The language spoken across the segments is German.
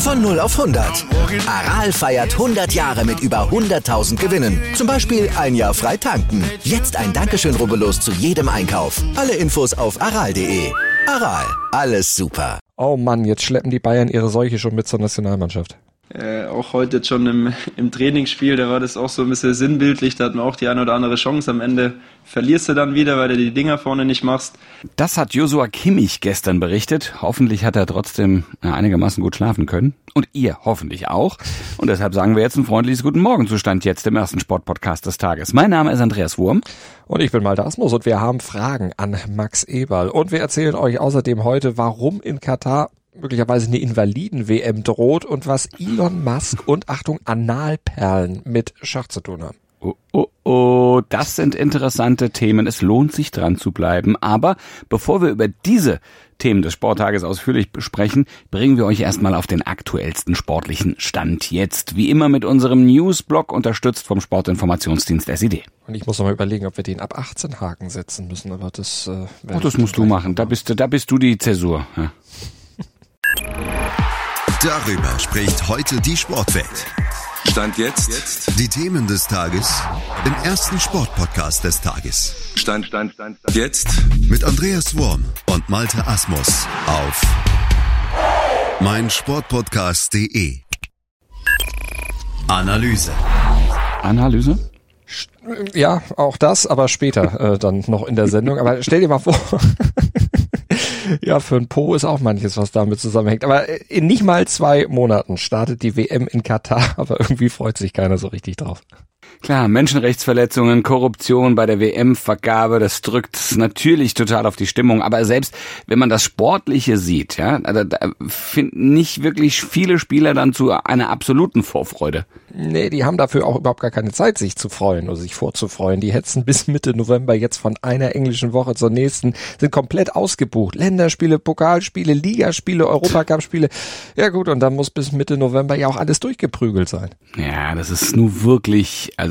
Von 0 auf 100. Aral feiert 100 Jahre mit über 100.000 Gewinnen. Zum Beispiel ein Jahr frei tanken. Jetzt ein Dankeschön, rubbellos zu jedem Einkauf. Alle Infos auf aral.de. Aral, alles super. Oh Mann, jetzt schleppen die Bayern ihre Seuche schon mit zur Nationalmannschaft. Äh, auch heute jetzt schon im, im Trainingsspiel, da war das auch so ein bisschen sinnbildlich, da hat man auch die eine oder andere Chance. Am Ende verlierst du dann wieder, weil du die Dinger vorne nicht machst. Das hat Josua Kimmich gestern berichtet. Hoffentlich hat er trotzdem äh, einigermaßen gut schlafen können. Und ihr hoffentlich auch. Und deshalb sagen wir jetzt ein freundliches Guten Morgen Zustand jetzt im ersten Sportpodcast des Tages. Mein Name ist Andreas Wurm. Und ich bin Malte Asmus und wir haben Fragen an Max Eberl. Und wir erzählen euch außerdem heute, warum in Katar möglicherweise eine Invaliden-WM droht und was Elon Musk und Achtung Analperlen mit Schach zu tun haben. Oh, oh, oh, das sind interessante Themen. Es lohnt sich dran zu bleiben. Aber bevor wir über diese Themen des Sporttages ausführlich besprechen, bringen wir euch erstmal auf den aktuellsten sportlichen Stand jetzt. Wie immer mit unserem Newsblog unterstützt vom Sportinformationsdienst SID. Und ich muss noch mal überlegen, ob wir den ab 18 Haken setzen müssen, aber das äh, oh, das musst du machen. Da bist du, da bist du die Zäsur. Ja. Darüber spricht heute die Sportwelt. Stand jetzt. Die Themen des Tages im ersten Sportpodcast des Tages. Stand, Stand, Stand, Stand. Jetzt. Mit Andreas Worm und Malte Asmus auf meinsportpodcast.de. Analyse. Analyse? Ja, auch das, aber später äh, dann noch in der Sendung. Aber stell dir mal vor, ja, für ein Po ist auch manches, was damit zusammenhängt. Aber in nicht mal zwei Monaten startet die WM in Katar, aber irgendwie freut sich keiner so richtig drauf. Klar, Menschenrechtsverletzungen, Korruption bei der WM-Vergabe, das drückt natürlich total auf die Stimmung. Aber selbst wenn man das Sportliche sieht, ja, da, da finden nicht wirklich viele Spieler dann zu einer absoluten Vorfreude. Nee, die haben dafür auch überhaupt gar keine Zeit, sich zu freuen oder sich vorzufreuen. Die hetzen bis Mitte November jetzt von einer englischen Woche zur nächsten, sind komplett ausgebucht. Länderspiele, Pokalspiele, Ligaspiele, Europacup-Spiele. Ja gut, und dann muss bis Mitte November ja auch alles durchgeprügelt sein. Ja, das ist nur wirklich, also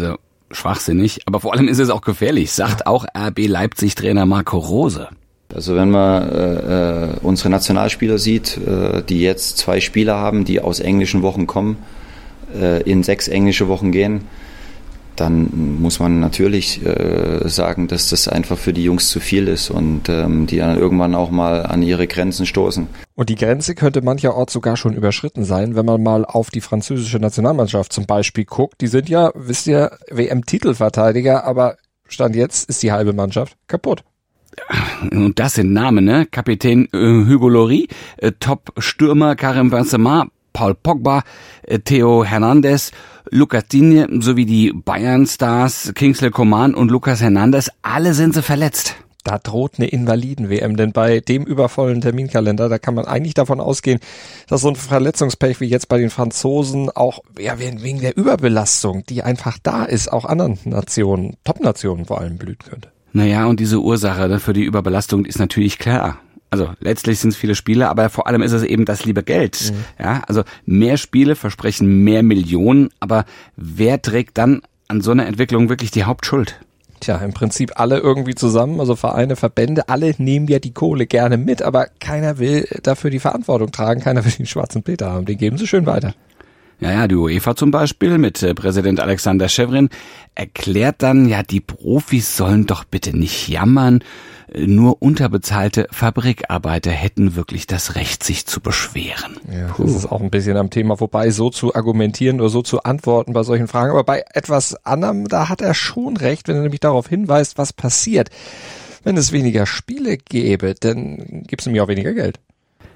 schwachsinnig, aber vor allem ist es auch gefährlich, sagt auch RB Leipzig-Trainer Marco Rose. Also wenn man äh, äh, unsere Nationalspieler sieht, äh, die jetzt zwei Spieler haben, die aus englischen Wochen kommen, äh, in sechs englische Wochen gehen, dann muss man natürlich äh, sagen, dass das einfach für die Jungs zu viel ist und ähm, die dann irgendwann auch mal an ihre Grenzen stoßen. Und die Grenze könnte mancherorts sogar schon überschritten sein, wenn man mal auf die französische Nationalmannschaft zum Beispiel guckt. Die sind ja, wisst ihr, WM-Titelverteidiger, aber Stand jetzt ist die halbe Mannschaft kaputt. Und das sind Namen, ne? Kapitän äh, Hugo Lloris, äh, Top-Stürmer Karim Benzema, Paul Pogba, äh, Theo Hernandez, Lucas Digne sowie die Bayern-Stars Kingsley Coman und Lucas Hernandez, alle sind sie verletzt. Da droht eine Invaliden-WM, denn bei dem übervollen Terminkalender, da kann man eigentlich davon ausgehen, dass so ein Verletzungspech wie jetzt bei den Franzosen auch ja, wegen der Überbelastung, die einfach da ist, auch anderen Nationen, Top-Nationen vor allem blühen könnte. Naja, und diese Ursache für die Überbelastung ist natürlich klar also letztlich sind es viele Spiele, aber vor allem ist es eben das liebe Geld. Mhm. Ja, also mehr Spiele versprechen mehr Millionen, aber wer trägt dann an so einer Entwicklung wirklich die Hauptschuld? Tja, im Prinzip alle irgendwie zusammen, also Vereine, Verbände, alle nehmen ja die Kohle gerne mit, aber keiner will dafür die Verantwortung tragen, keiner will den schwarzen Peter haben, den geben sie schön weiter. Ja, ja, die UEFA zum Beispiel mit äh, Präsident Alexander Schevrin erklärt dann, ja, die Profis sollen doch bitte nicht jammern, nur unterbezahlte Fabrikarbeiter hätten wirklich das Recht, sich zu beschweren. Ja, das ist auch ein bisschen am Thema vorbei, so zu argumentieren oder so zu antworten bei solchen Fragen. Aber bei etwas anderem, da hat er schon recht, wenn er nämlich darauf hinweist, was passiert. Wenn es weniger Spiele gäbe, dann gibt es nämlich auch weniger Geld.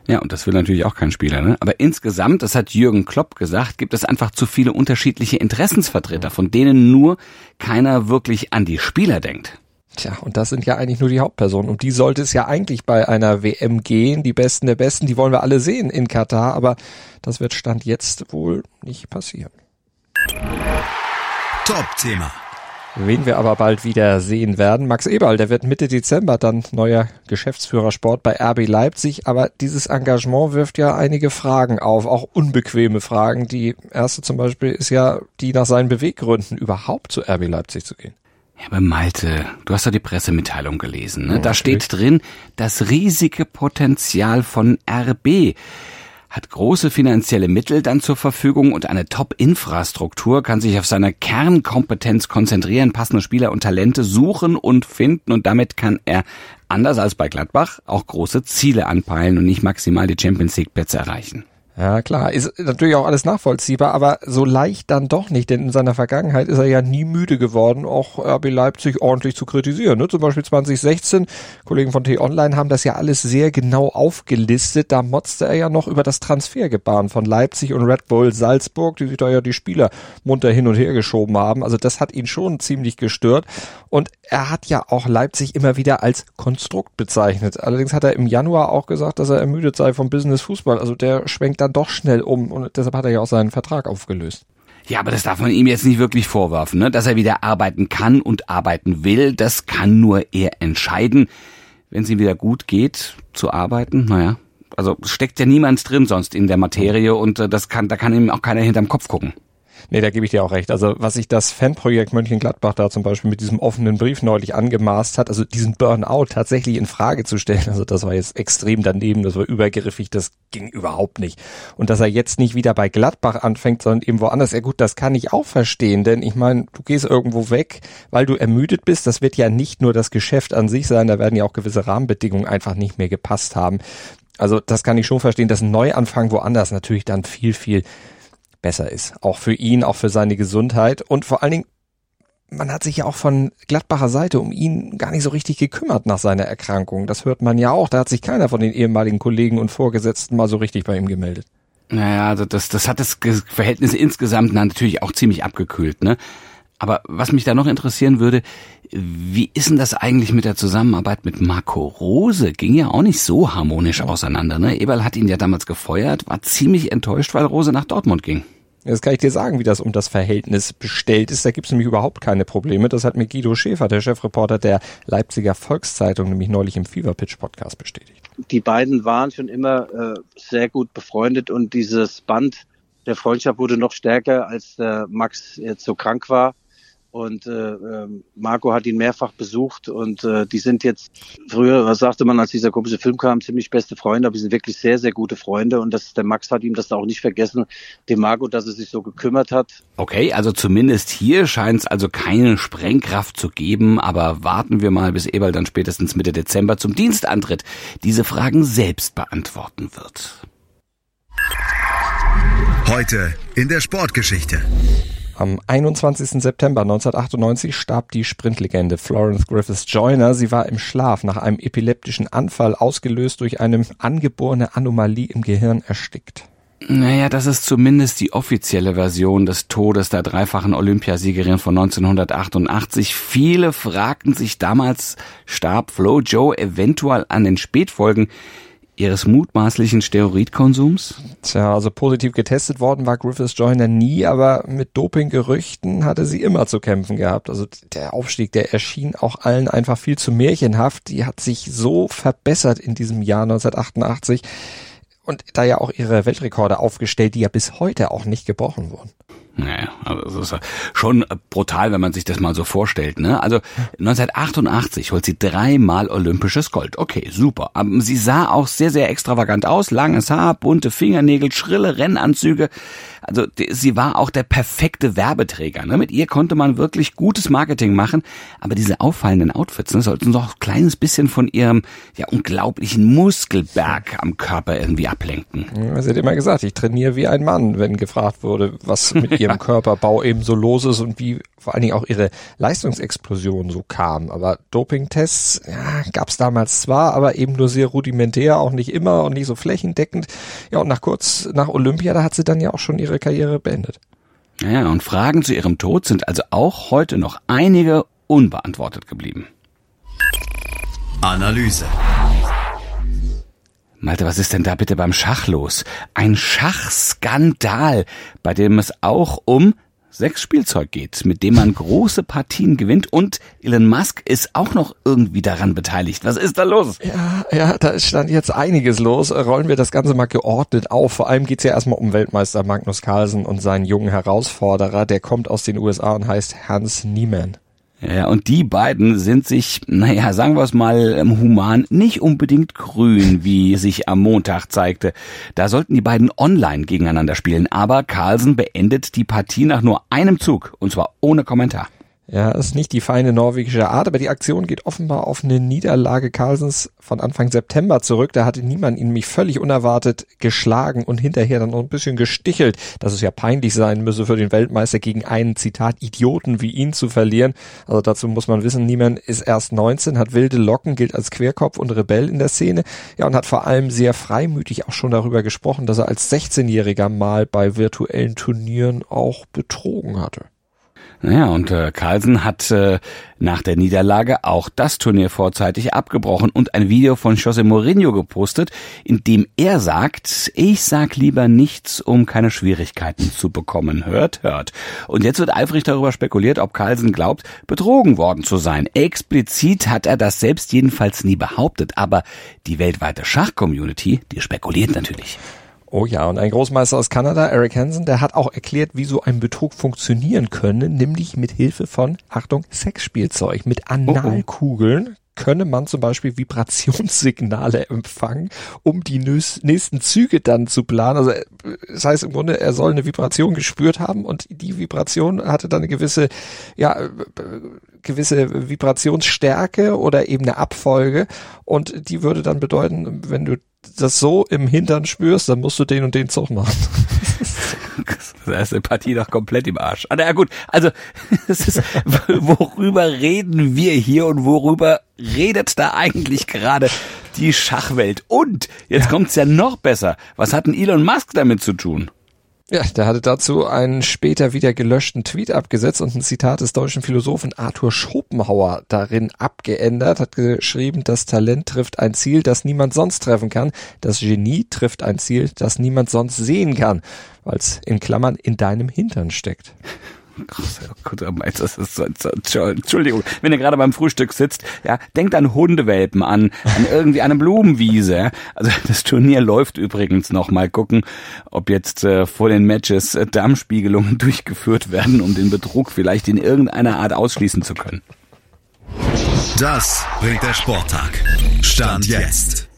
Ja, und das will natürlich auch kein Spieler. Ne? Aber insgesamt, das hat Jürgen Klopp gesagt, gibt es einfach zu viele unterschiedliche Interessensvertreter, von denen nur keiner wirklich an die Spieler denkt. Tja, und das sind ja eigentlich nur die Hauptpersonen. Um die sollte es ja eigentlich bei einer WM gehen. Die Besten der Besten, die wollen wir alle sehen in Katar, aber das wird Stand jetzt wohl nicht passieren. Top-Thema. Wen wir aber bald wieder sehen werden, Max Eberl, der wird Mitte Dezember dann neuer Geschäftsführer Sport bei RB Leipzig, aber dieses Engagement wirft ja einige Fragen auf, auch unbequeme Fragen. Die erste zum Beispiel ist ja die nach seinen Beweggründen überhaupt zu RB Leipzig zu gehen. Ja, aber Malte, du hast doch die Pressemitteilung gelesen. Ne? da steht drin, das riesige Potenzial von RB hat große finanzielle Mittel dann zur Verfügung und eine Top-Infrastruktur, kann sich auf seine Kernkompetenz konzentrieren, passende Spieler und Talente suchen und finden und damit kann er, anders als bei Gladbach, auch große Ziele anpeilen und nicht maximal die Champions League Plätze erreichen. Ja, klar, ist natürlich auch alles nachvollziehbar, aber so leicht dann doch nicht, denn in seiner Vergangenheit ist er ja nie müde geworden, auch RB Leipzig ordentlich zu kritisieren. Ne? Zum Beispiel 2016, Kollegen von T-Online haben das ja alles sehr genau aufgelistet, da motzte er ja noch über das Transfergebaren von Leipzig und Red Bull Salzburg, die sich da ja die Spieler munter hin und her geschoben haben. Also das hat ihn schon ziemlich gestört und er hat ja auch Leipzig immer wieder als Konstrukt bezeichnet. Allerdings hat er im Januar auch gesagt, dass er ermüdet sei vom Business Fußball. Also der schwenkt dann doch schnell um und deshalb hat er ja auch seinen Vertrag aufgelöst. Ja, aber das darf man ihm jetzt nicht wirklich vorwerfen, ne? dass er wieder arbeiten kann und arbeiten will. Das kann nur er entscheiden. Wenn es ihm wieder gut geht, zu arbeiten, naja, also steckt ja niemand drin sonst in der Materie und äh, das kann, da kann ihm auch keiner hinterm Kopf gucken. Nee, da gebe ich dir auch recht. Also was sich das Fanprojekt Mönchengladbach da zum Beispiel mit diesem offenen Brief neulich angemaßt hat, also diesen Burnout tatsächlich in Frage zu stellen, also das war jetzt extrem daneben, das war übergriffig, das ging überhaupt nicht. Und dass er jetzt nicht wieder bei Gladbach anfängt, sondern eben woanders, ja gut, das kann ich auch verstehen, denn ich meine, du gehst irgendwo weg, weil du ermüdet bist, das wird ja nicht nur das Geschäft an sich sein, da werden ja auch gewisse Rahmenbedingungen einfach nicht mehr gepasst haben. Also das kann ich schon verstehen, dass ein Neuanfang woanders natürlich dann viel, viel besser ist. Auch für ihn, auch für seine Gesundheit und vor allen Dingen, man hat sich ja auch von Gladbacher Seite um ihn gar nicht so richtig gekümmert nach seiner Erkrankung. Das hört man ja auch. Da hat sich keiner von den ehemaligen Kollegen und Vorgesetzten mal so richtig bei ihm gemeldet. Naja, also das, das hat das Verhältnis insgesamt natürlich auch ziemlich abgekühlt, ne? Aber was mich da noch interessieren würde, wie ist denn das eigentlich mit der Zusammenarbeit mit Marco Rose? Ging ja auch nicht so harmonisch auseinander. Ne? Eberl hat ihn ja damals gefeuert, war ziemlich enttäuscht, weil Rose nach Dortmund ging. Jetzt kann ich dir sagen, wie das um das Verhältnis bestellt ist. Da gibt es nämlich überhaupt keine Probleme. Das hat mir Guido Schäfer, der Chefreporter der Leipziger Volkszeitung, nämlich neulich im Fever Pitch Podcast bestätigt. Die beiden waren schon immer äh, sehr gut befreundet und dieses Band der Freundschaft wurde noch stärker, als äh, Max jetzt so krank war. Und äh, ähm, Marco hat ihn mehrfach besucht und äh, die sind jetzt, früher, was sagte man, als dieser komische Film kam, ziemlich beste Freunde, aber die sind wirklich sehr, sehr gute Freunde und das, der Max hat ihm das auch nicht vergessen, dem Marco, dass er sich so gekümmert hat. Okay, also zumindest hier scheint es also keine Sprengkraft zu geben, aber warten wir mal, bis Eberl dann spätestens Mitte Dezember zum Dienstantritt diese Fragen selbst beantworten wird. Heute in der Sportgeschichte. Am 21. September 1998 starb die Sprintlegende Florence Griffiths Joyner. Sie war im Schlaf nach einem epileptischen Anfall ausgelöst durch eine angeborene Anomalie im Gehirn erstickt. Naja, das ist zumindest die offizielle Version des Todes der dreifachen Olympiasiegerin von 1988. Viele fragten sich damals, starb Flo Joe eventuell an den Spätfolgen ihres mutmaßlichen Steroidkonsums? Tja, also positiv getestet worden war Griffiths Joyner nie, aber mit Dopinggerüchten hatte sie immer zu kämpfen gehabt. Also der Aufstieg, der erschien auch allen einfach viel zu märchenhaft. Die hat sich so verbessert in diesem Jahr 1988 und da ja auch ihre Weltrekorde aufgestellt, die ja bis heute auch nicht gebrochen wurden. Naja, also das ist schon brutal, wenn man sich das mal so vorstellt. Ne? Also 1988 holt sie dreimal olympisches Gold. Okay, super. Aber sie sah auch sehr, sehr extravagant aus. Langes Haar, bunte Fingernägel, schrille Rennanzüge. Also die, sie war auch der perfekte Werbeträger. Ne? Mit ihr konnte man wirklich gutes Marketing machen. Aber diese auffallenden Outfits ne, sollten doch ein kleines bisschen von ihrem ja unglaublichen Muskelberg am Körper irgendwie ablenken. Ja, sie hat immer gesagt, ich trainiere wie ein Mann, wenn gefragt wurde, was mit ihrem Körperbau eben so los ist und wie vor allen Dingen auch ihre Leistungsexplosion so kam. Aber Dopingtests ja, gab es damals zwar, aber eben nur sehr rudimentär, auch nicht immer und nicht so flächendeckend. Ja, und nach kurz nach Olympia, da hat sie dann ja auch schon ihre Karriere beendet. Ja, und Fragen zu ihrem Tod sind also auch heute noch einige unbeantwortet geblieben. Analyse. Malte, was ist denn da bitte beim Schach los? Ein Schachskandal, bei dem es auch um Sechs-Spielzeug geht, mit dem man große Partien gewinnt und Elon Musk ist auch noch irgendwie daran beteiligt. Was ist da los? Ja, ja, da stand jetzt einiges los. Rollen wir das Ganze mal geordnet auf. Vor allem geht's ja erstmal um Weltmeister Magnus Carlsen und seinen jungen Herausforderer. Der kommt aus den USA und heißt Hans Niemann. Ja, und die beiden sind sich, naja, sagen wir es mal ähm, human, nicht unbedingt grün, wie sich am Montag zeigte. Da sollten die beiden online gegeneinander spielen, aber Carlsen beendet die Partie nach nur einem Zug, und zwar ohne Kommentar. Ja, ist nicht die feine norwegische Art, aber die Aktion geht offenbar auf eine Niederlage Carlsens von Anfang September zurück. Da hatte niemand ihn mich völlig unerwartet geschlagen und hinterher dann noch ein bisschen gestichelt, dass es ja peinlich sein müsse für den Weltmeister gegen einen Zitat Idioten wie ihn zu verlieren. Also dazu muss man wissen, niemand ist erst 19, hat wilde Locken, gilt als Querkopf und Rebell in der Szene. Ja, und hat vor allem sehr freimütig auch schon darüber gesprochen, dass er als 16-Jähriger mal bei virtuellen Turnieren auch betrogen hatte. Naja, und äh, Carlsen hat äh, nach der Niederlage auch das Turnier vorzeitig abgebrochen und ein Video von José Mourinho gepostet, in dem er sagt, ich sag lieber nichts, um keine Schwierigkeiten zu bekommen. Hört, hört. Und jetzt wird eifrig darüber spekuliert, ob Carlsen glaubt, betrogen worden zu sein. Explizit hat er das selbst jedenfalls nie behauptet, aber die weltweite Schachcommunity, die spekuliert natürlich. Oh ja, und ein Großmeister aus Kanada, Eric Hansen, der hat auch erklärt, wie so ein Betrug funktionieren könne, nämlich mit Hilfe von, Achtung, Sexspielzeug. Mit Analkugeln könne man zum Beispiel Vibrationssignale empfangen, um die nächsten Züge dann zu planen. Also das heißt im Grunde, er soll eine Vibration gespürt haben und die Vibration hatte dann eine gewisse, ja, gewisse Vibrationsstärke oder eben eine Abfolge und die würde dann bedeuten, wenn du das so im Hintern spürst, dann musst du den und den Zug machen. Da ist die Partie doch komplett im Arsch. Ah, na ja, gut, also es ist, worüber reden wir hier und worüber redet da eigentlich gerade die Schachwelt? Und jetzt kommt's ja noch besser. Was hat denn Elon Musk damit zu tun? Ja, der hatte dazu einen später wieder gelöschten Tweet abgesetzt und ein Zitat des deutschen Philosophen Arthur Schopenhauer darin abgeändert, hat geschrieben, das Talent trifft ein Ziel, das niemand sonst treffen kann, das Genie trifft ein Ziel, das niemand sonst sehen kann, weil es in Klammern in deinem Hintern steckt. Entschuldigung, wenn ihr gerade beim Frühstück sitzt, ja, denkt an Hundewelpen, an, an irgendwie eine Blumenwiese. Also das Turnier läuft übrigens noch. Mal gucken, ob jetzt äh, vor den Matches äh, Darmspiegelungen durchgeführt werden, um den Betrug vielleicht in irgendeiner Art ausschließen zu können. Das bringt der Sporttag. Stand jetzt.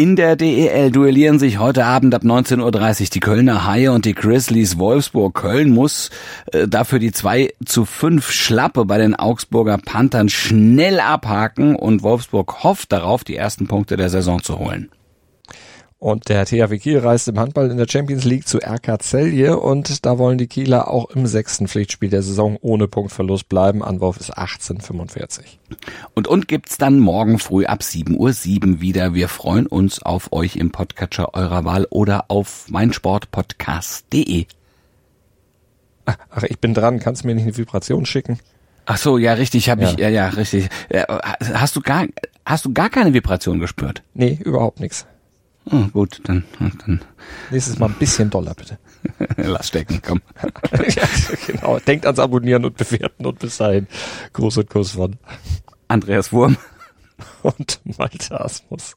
In der DEL duellieren sich heute Abend ab 19.30 Uhr die Kölner Haie und die Grizzlies Wolfsburg. Köln muss äh, dafür die 2 zu 5 Schlappe bei den Augsburger Panthern schnell abhaken und Wolfsburg hofft darauf, die ersten Punkte der Saison zu holen. Und der THW Kiel reist im Handball in der Champions League zu RK Celje und da wollen die Kieler auch im sechsten Pflichtspiel der Saison ohne Punktverlust bleiben. Anwurf ist 1845. Und und gibt's dann morgen früh ab 7.07 Uhr wieder. Wir freuen uns auf euch im Podcatcher eurer Wahl oder auf meinsportpodcast.de. Ach, ich bin dran. Kannst du mir nicht eine Vibration schicken? Ach so, ja, richtig, habe ja. ich, ja, ja, richtig. Hast du gar, hast du gar keine Vibration gespürt? Nee, überhaupt nichts. Oh, gut, dann, dann. Nächstes Mal ein bisschen doller, bitte. Lass stecken, komm. ja, genau. Denkt ans Abonnieren und Bewerten und bis dahin. Gruß und Kuss von Andreas Wurm und Malte Asmus.